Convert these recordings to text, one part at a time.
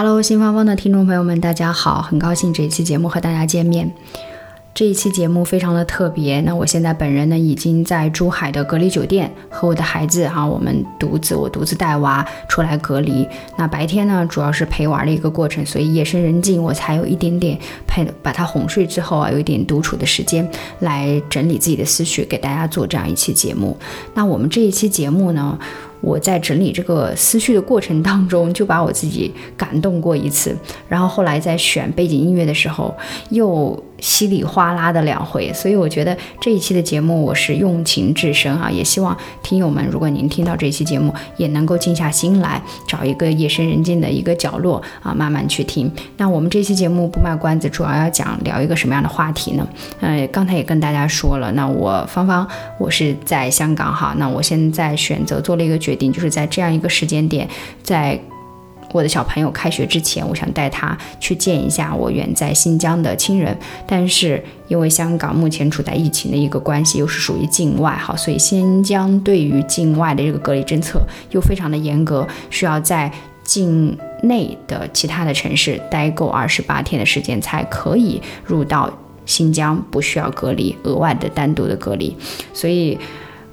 Hello，新芳芳的听众朋友们，大家好，很高兴这一期节目和大家见面。这一期节目非常的特别，那我现在本人呢已经在珠海的隔离酒店和我的孩子哈，我们独自我独自带娃出来隔离。那白天呢主要是陪娃的一个过程，所以夜深人静我才有一点点陪把他哄睡之后啊，有一点独处的时间来整理自己的思绪，给大家做这样一期节目。那我们这一期节目呢？我在整理这个思绪的过程当中，就把我自己感动过一次，然后后来在选背景音乐的时候，又稀里哗啦的两回，所以我觉得这一期的节目我是用情至深啊，也希望听友们，如果您听到这期节目，也能够静下心来，找一个夜深人静的一个角落啊，慢慢去听。那我们这期节目不卖关子，主要要讲聊一个什么样的话题呢？呃，刚才也跟大家说了，那我芳芳，我是在香港哈，那我现在选择做了一个。决定就是在这样一个时间点，在我的小朋友开学之前，我想带他去见一下我远在新疆的亲人。但是因为香港目前处在疫情的一个关系，又是属于境外，好，所以新疆对于境外的这个隔离政策又非常的严格，需要在境内的其他的城市待够二十八天的时间才可以入到新疆，不需要隔离，额外的单独的隔离，所以。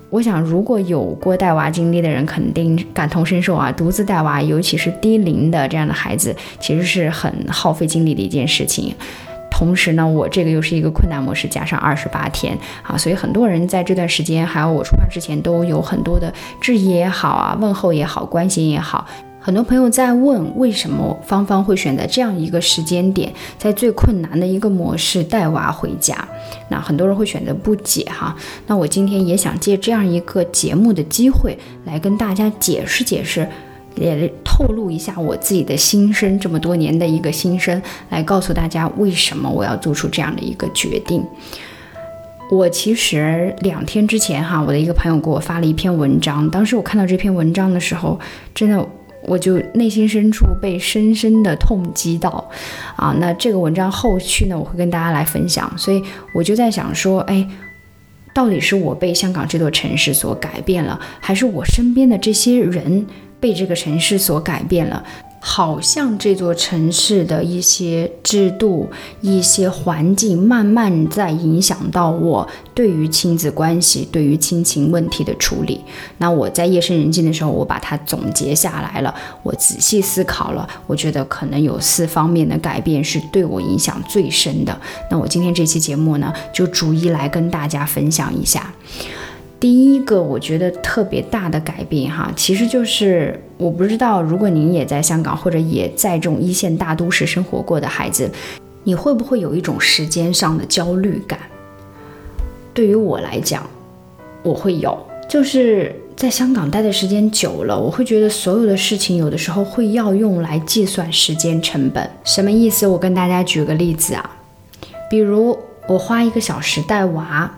我想，如果有过带娃经历的人，肯定感同身受啊。独自带娃，尤其是低龄的这样的孩子，其实是很耗费精力的一件事情。同时呢，我这个又是一个困难模式，加上二十八天啊，所以很多人在这段时间，还有我出发之前，都有很多的质疑也好啊，问候也好，关心也好。很多朋友在问，为什么芳芳会选择这样一个时间点，在最困难的一个模式带娃回家？那很多人会选择不解哈。那我今天也想借这样一个节目的机会，来跟大家解释解释，也透露一下我自己的心声，这么多年的一个心声，来告诉大家为什么我要做出这样的一个决定。我其实两天之前哈，我的一个朋友给我发了一篇文章，当时我看到这篇文章的时候，真的。我就内心深处被深深的痛击到，啊，那这个文章后续呢，我会跟大家来分享。所以我就在想说，哎，到底是我被香港这座城市所改变了，还是我身边的这些人被这个城市所改变了？好像这座城市的一些制度、一些环境，慢慢在影响到我对于亲子关系、对于亲情问题的处理。那我在夜深人静的时候，我把它总结下来了，我仔细思考了，我觉得可能有四方面的改变是对我影响最深的。那我今天这期节目呢，就逐一来跟大家分享一下。第一个我觉得特别大的改变哈，其实就是我不知道，如果您也在香港或者也在这种一线大都市生活过的孩子，你会不会有一种时间上的焦虑感？对于我来讲，我会有，就是在香港待的时间久了，我会觉得所有的事情有的时候会要用来计算时间成本。什么意思？我跟大家举个例子啊，比如我花一个小时带娃，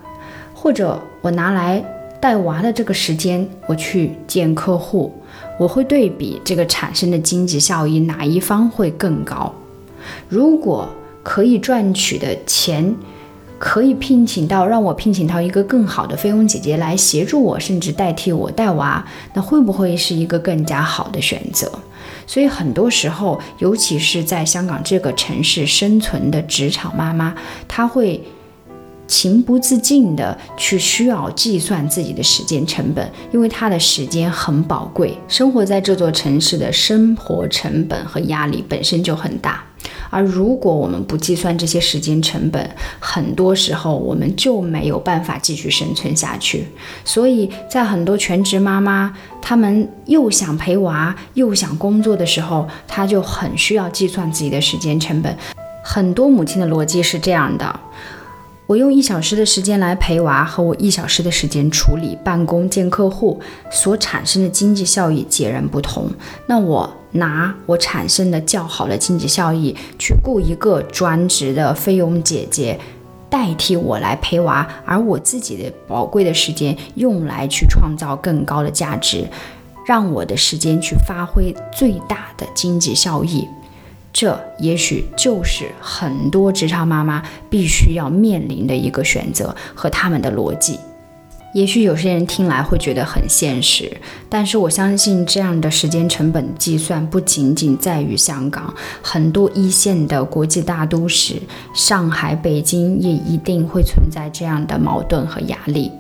或者我拿来。带娃的这个时间，我去见客户，我会对比这个产生的经济效益哪一方会更高。如果可以赚取的钱，可以聘请到让我聘请到一个更好的菲佣姐姐来协助我，甚至代替我带娃，那会不会是一个更加好的选择？所以很多时候，尤其是在香港这个城市生存的职场妈妈，她会。情不自禁的去需要计算自己的时间成本，因为他的时间很宝贵。生活在这座城市的生活成本和压力本身就很大，而如果我们不计算这些时间成本，很多时候我们就没有办法继续生存下去。所以在很多全职妈妈，她们又想陪娃又想工作的时候，她就很需要计算自己的时间成本。很多母亲的逻辑是这样的。我用一小时的时间来陪娃，和我一小时的时间处理办公、见客户所产生的经济效益截然不同。那我拿我产生的较好的经济效益去雇一个专职的菲佣姐姐代替我来陪娃，而我自己的宝贵的时间用来去创造更高的价值，让我的时间去发挥最大的经济效益。这也许就是很多职场妈妈必须要面临的一个选择和他们的逻辑。也许有些人听来会觉得很现实，但是我相信这样的时间成本计算不仅仅在于香港，很多一线的国际大都市，上海、北京也一定会存在这样的矛盾和压力，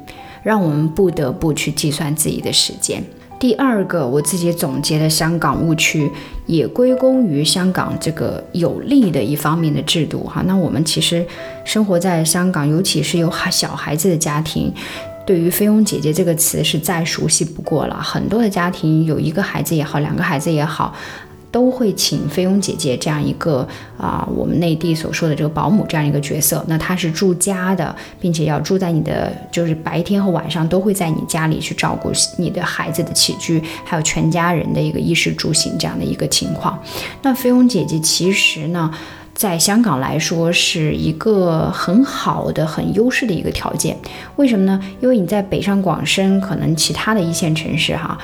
让我们不得不去计算自己的时间。第二个，我自己总结的香港误区，也归功于香港这个有利的一方面的制度哈。那我们其实生活在香港，尤其是有孩小孩子的家庭，对于“菲佣姐姐”这个词是再熟悉不过了。很多的家庭有一个孩子也好，两个孩子也好。都会请菲佣姐姐这样一个啊，我们内地所说的这个保姆这样一个角色。那她是住家的，并且要住在你的，就是白天和晚上都会在你家里去照顾你的孩子的起居，还有全家人的一个衣食住行这样的一个情况。那菲佣姐姐其实呢，在香港来说是一个很好的、很优势的一个条件。为什么呢？因为你在北上广深，可能其他的一线城市哈。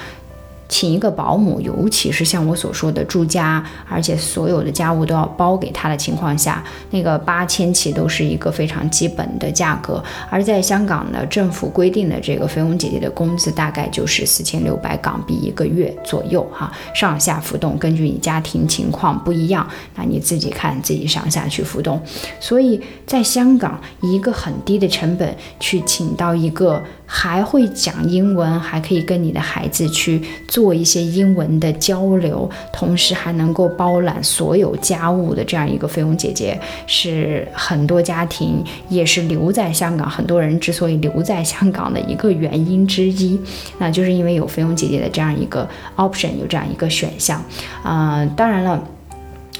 请一个保姆，尤其是像我所说的住家，而且所有的家务都要包给他的情况下，那个八千起都是一个非常基本的价格。而在香港呢，政府规定的这个菲佣姐姐的工资大概就是四千六百港币一个月左右，哈，上下浮动，根据你家庭情况不一样，那你自己看自己上下去浮动。所以在香港，一个很低的成本去请到一个。还会讲英文，还可以跟你的孩子去做一些英文的交流，同时还能够包揽所有家务的这样一个菲佣姐姐，是很多家庭也是留在香港，很多人之所以留在香港的一个原因之一，那就是因为有菲佣姐姐的这样一个 option，有这样一个选项。啊，当然了。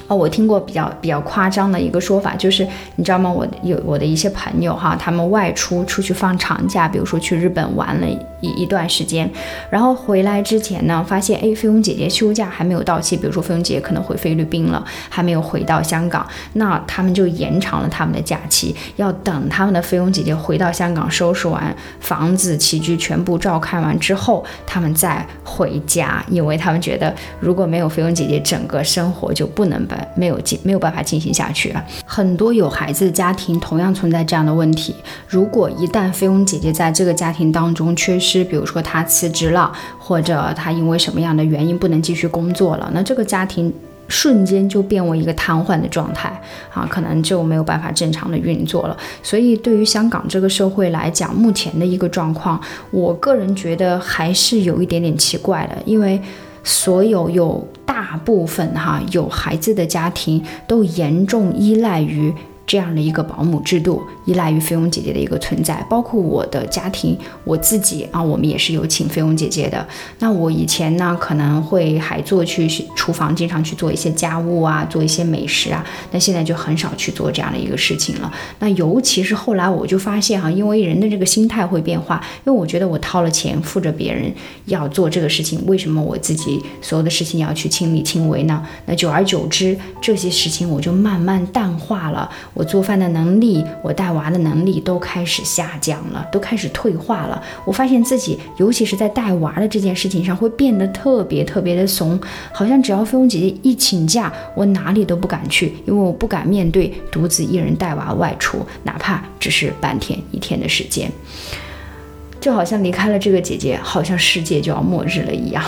哦，我听过比较比较夸张的一个说法，就是你知道吗？我有我的一些朋友哈，他们外出出去放长假，比如说去日本玩了一一段时间，然后回来之前呢，发现哎，菲佣姐姐休假还没有到期，比如说菲佣姐姐可能回菲律宾了，还没有回到香港，那他们就延长了他们的假期，要等他们的菲佣姐姐回到香港，收拾完房子起居全部照看完之后，他们再回家，因为他们觉得如果没有菲佣姐姐，整个生活就不能。没有进没有办法进行下去了。很多有孩子的家庭同样存在这样的问题。如果一旦菲佣姐姐在这个家庭当中缺失，比如说她辞职了，或者她因为什么样的原因不能继续工作了，那这个家庭瞬间就变为一个瘫痪的状态啊，可能就没有办法正常的运作了。所以对于香港这个社会来讲，目前的一个状况，我个人觉得还是有一点点奇怪的，因为。所有有大部分哈有孩子的家庭都严重依赖于。这样的一个保姆制度，依赖于菲佣姐姐的一个存在，包括我的家庭，我自己啊，我们也是有请菲佣姐姐的。那我以前呢，可能会还做去厨房，经常去做一些家务啊，做一些美食啊。那现在就很少去做这样的一个事情了。那尤其是后来我就发现哈，因为人的这个心态会变化，因为我觉得我掏了钱付着别人要做这个事情，为什么我自己所有的事情要去亲力亲为呢？那久而久之，这些事情我就慢慢淡化了。我做饭的能力，我带娃的能力都开始下降了，都开始退化了。我发现自己，尤其是在带娃的这件事情上，会变得特别特别的怂，好像只要菲佣姐姐一请假，我哪里都不敢去，因为我不敢面对独自一人带娃外出，哪怕只是半天一天的时间，就好像离开了这个姐姐，好像世界就要末日了一样。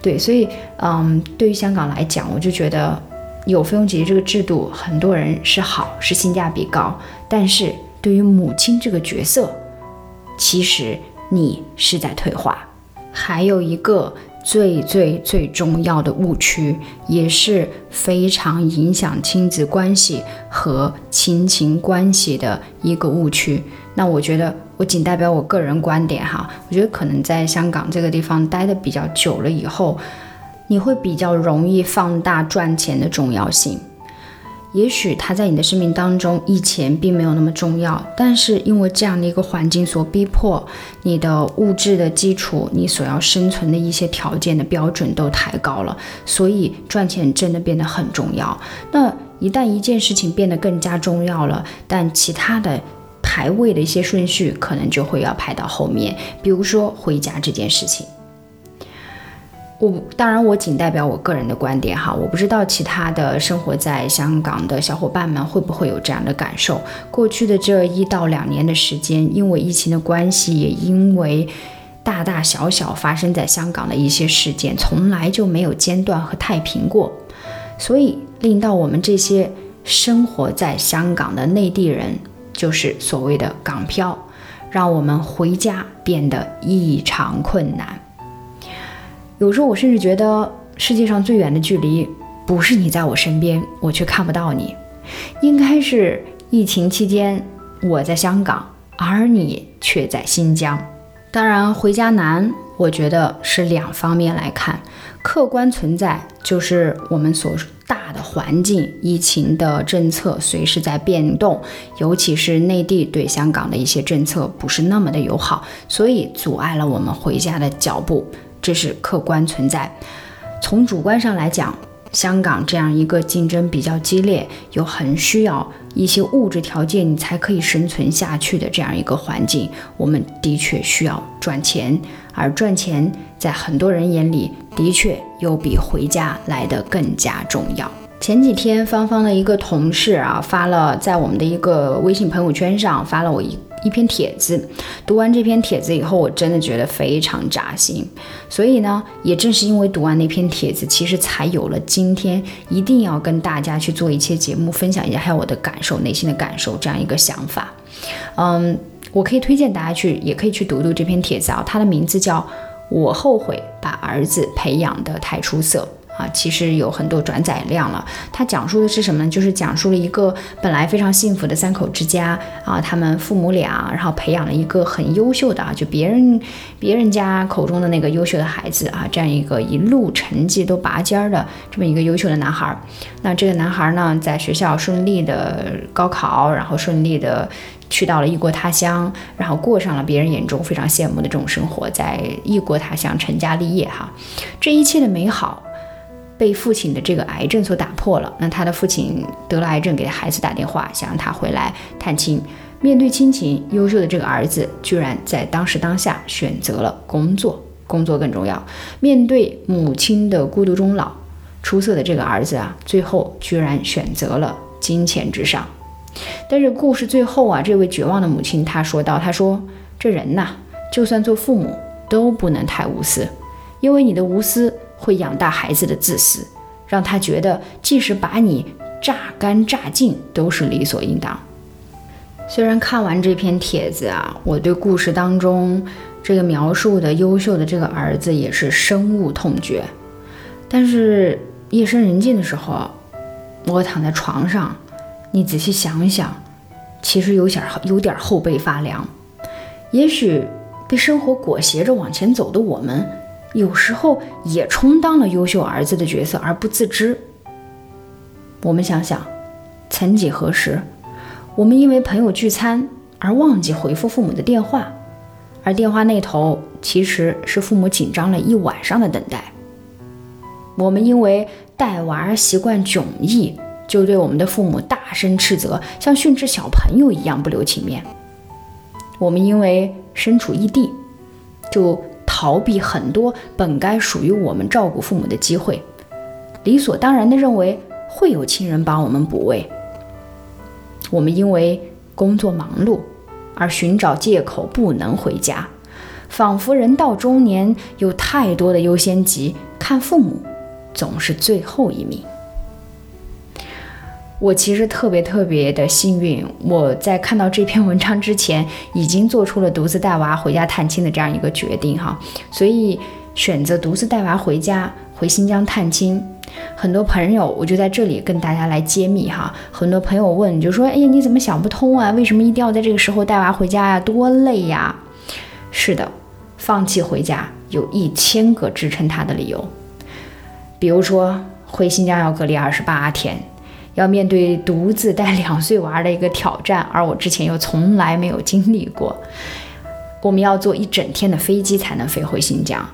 对，所以，嗯，对于香港来讲，我就觉得。有费用姐姐这个制度，很多人是好，是性价比高。但是对于母亲这个角色，其实你是在退化。还有一个最最最重要的误区，也是非常影响亲子关系和亲情关系的一个误区。那我觉得，我仅代表我个人观点哈。我觉得可能在香港这个地方待的比较久了以后。你会比较容易放大赚钱的重要性，也许他在你的生命当中以前并没有那么重要，但是因为这样的一个环境所逼迫，你的物质的基础，你所要生存的一些条件的标准都抬高了，所以赚钱真的变得很重要。那一旦一件事情变得更加重要了，但其他的排位的一些顺序可能就会要排到后面，比如说回家这件事情。我当然，我仅代表我个人的观点哈，我不知道其他的生活在香港的小伙伴们会不会有这样的感受。过去的这一到两年的时间，因为疫情的关系，也因为大大小小发生在香港的一些事件，从来就没有间断和太平过，所以令到我们这些生活在香港的内地人，就是所谓的港漂，让我们回家变得异常困难。有时候我甚至觉得，世界上最远的距离，不是你在我身边，我却看不到你，应该是疫情期间我在香港，而你却在新疆。当然，回家难，我觉得是两方面来看，客观存在就是我们所大的环境，疫情的政策随时在变动，尤其是内地对香港的一些政策不是那么的友好，所以阻碍了我们回家的脚步。这是客观存在。从主观上来讲，香港这样一个竞争比较激烈，又很需要一些物质条件，你才可以生存下去的这样一个环境，我们的确需要赚钱。而赚钱在很多人眼里，的确又比回家来的更加重要。前几天，芳芳的一个同事啊，发了在我们的一个微信朋友圈上发了我一。一篇帖子，读完这篇帖子以后，我真的觉得非常扎心。所以呢，也正是因为读完那篇帖子，其实才有了今天一定要跟大家去做一期节目，分享一下还有我的感受、内心的感受这样一个想法。嗯，我可以推荐大家去，也可以去读读这篇帖子啊。它的名字叫《我后悔把儿子培养得太出色》。啊，其实有很多转载量了。它讲述的是什么呢？就是讲述了一个本来非常幸福的三口之家啊，他们父母俩，然后培养了一个很优秀的啊，就别人别人家口中的那个优秀的孩子啊，这样一个一路成绩都拔尖儿的这么一个优秀的男孩。那这个男孩呢，在学校顺利的高考，然后顺利的去到了异国他乡，然后过上了别人眼中非常羡慕的这种生活，在异国他乡成家立业哈，这一切的美好。被父亲的这个癌症所打破了。那他的父亲得了癌症，给孩子打电话，想让他回来探亲。面对亲情，优秀的这个儿子居然在当时当下选择了工作，工作更重要。面对母亲的孤独终老，出色的这个儿子啊，最后居然选择了金钱至上。但是故事最后啊，这位绝望的母亲她说道：“她说这人呐，就算做父母都不能太无私，因为你的无私。”会养大孩子的自私，让他觉得即使把你榨干榨尽都是理所应当。虽然看完这篇帖子啊，我对故事当中这个描述的优秀的这个儿子也是深恶痛绝，但是夜深人静的时候，我躺在床上，你仔细想想，其实有点有点后背发凉。也许被生活裹挟着往前走的我们。有时候也充当了优秀儿子的角色而不自知。我们想想，曾几何时，我们因为朋友聚餐而忘记回复父母的电话，而电话那头其实是父母紧张了一晚上的等待。我们因为带娃习惯迥异，就对我们的父母大声斥责，像训斥小朋友一样不留情面。我们因为身处异地，就。逃避很多本该属于我们照顾父母的机会，理所当然地认为会有亲人帮我们补位。我们因为工作忙碌而寻找借口不能回家，仿佛人到中年有太多的优先级，看父母总是最后一名。我其实特别特别的幸运，我在看到这篇文章之前，已经做出了独自带娃回家探亲的这样一个决定哈，所以选择独自带娃回家回新疆探亲。很多朋友，我就在这里跟大家来揭秘哈。很多朋友问，就说：“哎呀，你怎么想不通啊？为什么一定要在这个时候带娃回家呀？多累呀！”是的，放弃回家有一千个支撑他的理由，比如说回新疆要隔离二十八天。要面对独自带两岁娃的一个挑战，而我之前又从来没有经历过。我们要坐一整天的飞机才能飞回新疆，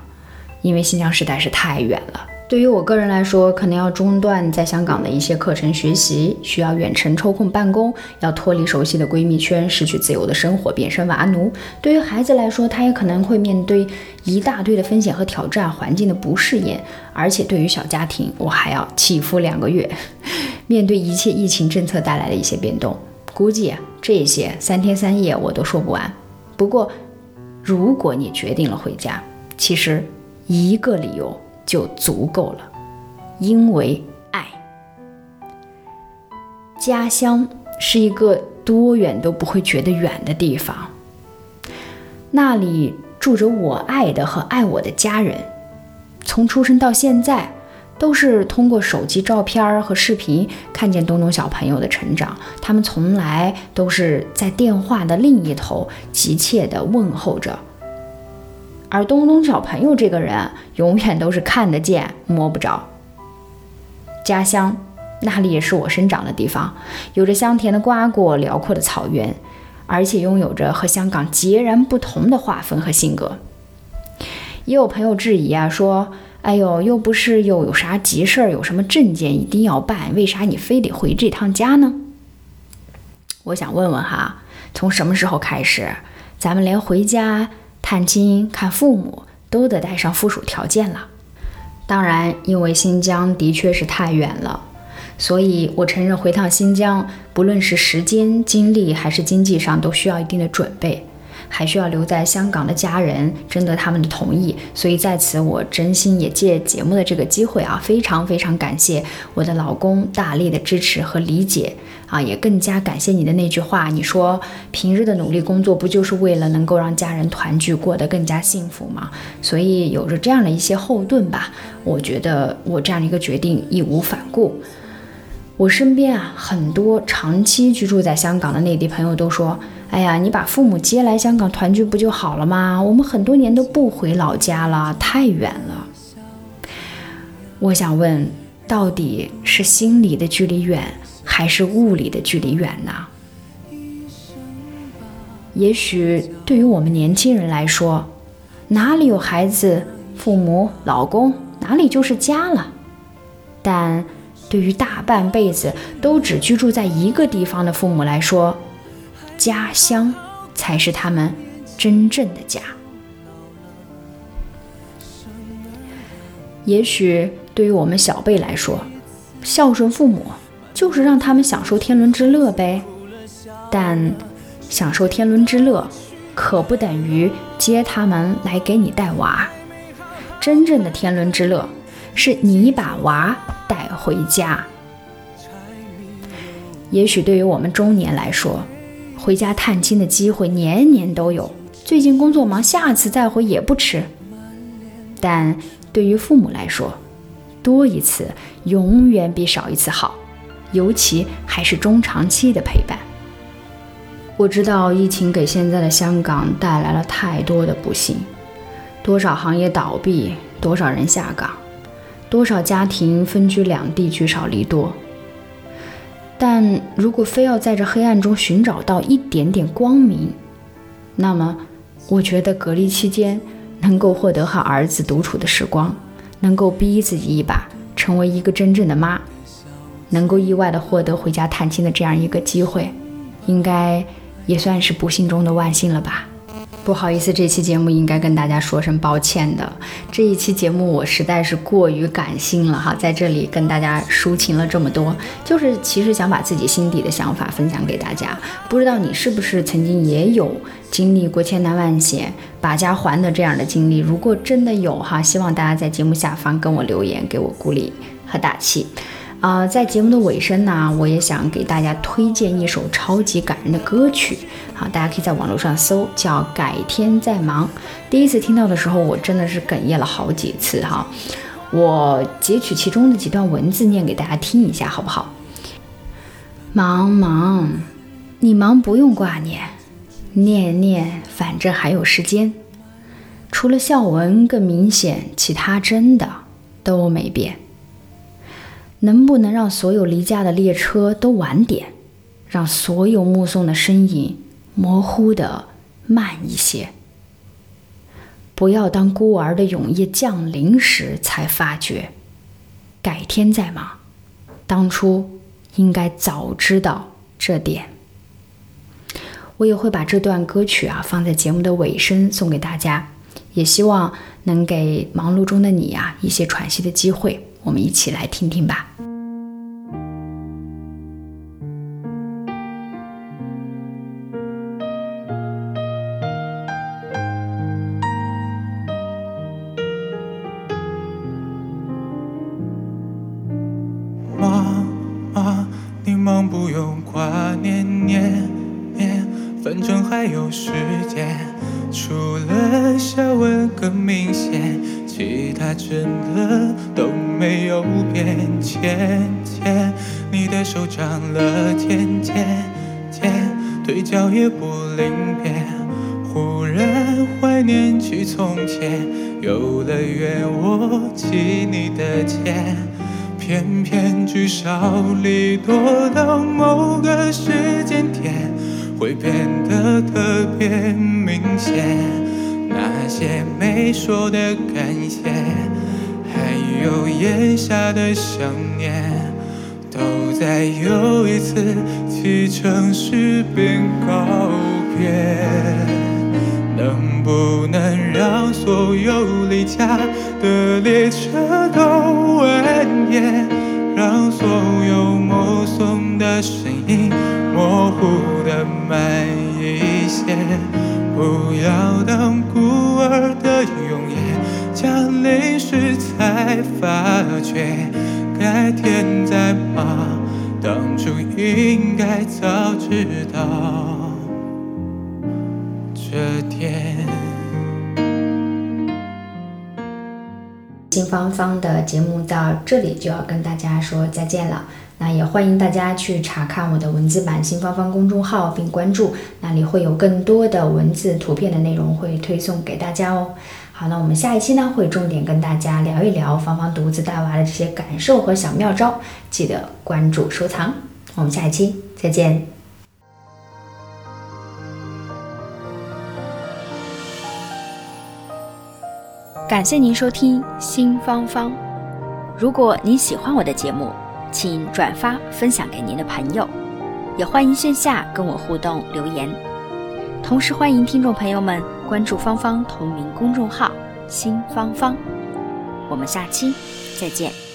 因为新疆实在是太远了。对于我个人来说，可能要中断在香港的一些课程学习，需要远程抽空办公，要脱离熟悉的闺蜜圈，失去自由的生活，变身娃奴。对于孩子来说，他也可能会面对一大堆的风险和挑战，环境的不适应。而且对于小家庭，我还要起伏两个月，面对一切疫情政策带来的一些变动，估计这些三天三夜我都说不完。不过，如果你决定了回家，其实一个理由。就足够了，因为爱。家乡是一个多远都不会觉得远的地方，那里住着我爱的和爱我的家人。从出生到现在，都是通过手机照片和视频看见东东小朋友的成长。他们从来都是在电话的另一头急切地问候着。而东东小朋友这个人，永远都是看得见摸不着。家乡那里也是我生长的地方，有着香甜的瓜果、辽阔的草原，而且拥有着和香港截然不同的划分和性格。也有朋友质疑啊，说：“哎呦，又不是又有啥急事儿，有什么证件一定要办，为啥你非得回这趟家呢？”我想问问哈，从什么时候开始，咱们连回家？探亲看父母都得带上附属条件了。当然，因为新疆的确是太远了，所以我承认回趟新疆，不论是时间、精力还是经济上，都需要一定的准备。还需要留在香港的家人征得他们的同意，所以在此我真心也借节目的这个机会啊，非常非常感谢我的老公大力的支持和理解啊，也更加感谢你的那句话，你说平日的努力工作不就是为了能够让家人团聚，过得更加幸福吗？所以有着这样的一些后盾吧，我觉得我这样的一个决定义无反顾。我身边啊很多长期居住在香港的内地朋友都说。哎呀，你把父母接来香港团聚不就好了吗？我们很多年都不回老家了，太远了。我想问，到底是心里的距离远，还是物理的距离远呢？也许对于我们年轻人来说，哪里有孩子、父母、老公，哪里就是家了。但对于大半辈子都只居住在一个地方的父母来说，家乡才是他们真正的家。也许对于我们小辈来说，孝顺父母就是让他们享受天伦之乐呗。但享受天伦之乐，可不等于接他们来给你带娃。真正的天伦之乐，是你把娃带回家。也许对于我们中年来说，回家探亲的机会年年都有，最近工作忙，下次再回也不迟。但对于父母来说，多一次永远比少一次好，尤其还是中长期的陪伴。我知道疫情给现在的香港带来了太多的不幸，多少行业倒闭，多少人下岗，多少家庭分居两地，聚少离多。但如果非要在这黑暗中寻找到一点点光明，那么我觉得隔离期间能够获得和儿子独处的时光，能够逼自己一把成为一个真正的妈，能够意外的获得回家探亲的这样一个机会，应该也算是不幸中的万幸了吧。不好意思，这期节目应该跟大家说声抱歉的。这一期节目我实在是过于感性了哈，在这里跟大家抒情了这么多，就是其实想把自己心底的想法分享给大家。不知道你是不是曾经也有经历过千难万险把家还的这样的经历？如果真的有哈，希望大家在节目下方跟我留言，给我鼓励和打气。啊，在节目的尾声呢，我也想给大家推荐一首超级感人的歌曲。好，大家可以在网络上搜，叫《改天再忙》。第一次听到的时候，我真的是哽咽了好几次哈。我截取其中的几段文字念给大家听一下，好不好？忙忙，你忙不用挂念，念念反正还有时间。除了笑纹更明显，其他真的都没变。能不能让所有离家的列车都晚点，让所有目送的身影模糊的慢一些？不要当孤儿的永夜降临时才发觉，改天再忙。当初应该早知道这点。我也会把这段歌曲啊放在节目的尾声送给大家，也希望能给忙碌中的你呀一些喘息的机会。我们一起来听听吧。真的都没有变。渐渐，你的手长了茧茧茧，腿脚也不灵便。忽然怀念起从前，游乐园握起你的肩。偏偏聚少离多，到某个时间点，会变得特别明显。些没说的感谢，还有眼下的想念，都在又一次启程时便告别。能不能让所有离家的列车都晚点，让所有目送的身影模糊的慢一些？不要当永夜降临时才发觉，该天再忙，当初应该早知道。这天，新芳芳的节目到这里就要跟大家说再见了。那也欢迎大家去查看我的文字版新芳芳公众号并关注，那里会有更多的文字、图片的内容会推送给大家哦。好，那我们下一期呢会重点跟大家聊一聊芳芳独自带娃的这些感受和小妙招，记得关注收藏。我们下一期再见。感谢您收听新芳芳。如果您喜欢我的节目，请转发分享给您的朋友，也欢迎线下跟我互动留言。同时欢迎听众朋友们关注芳芳同名公众号“新芳芳”。我们下期再见。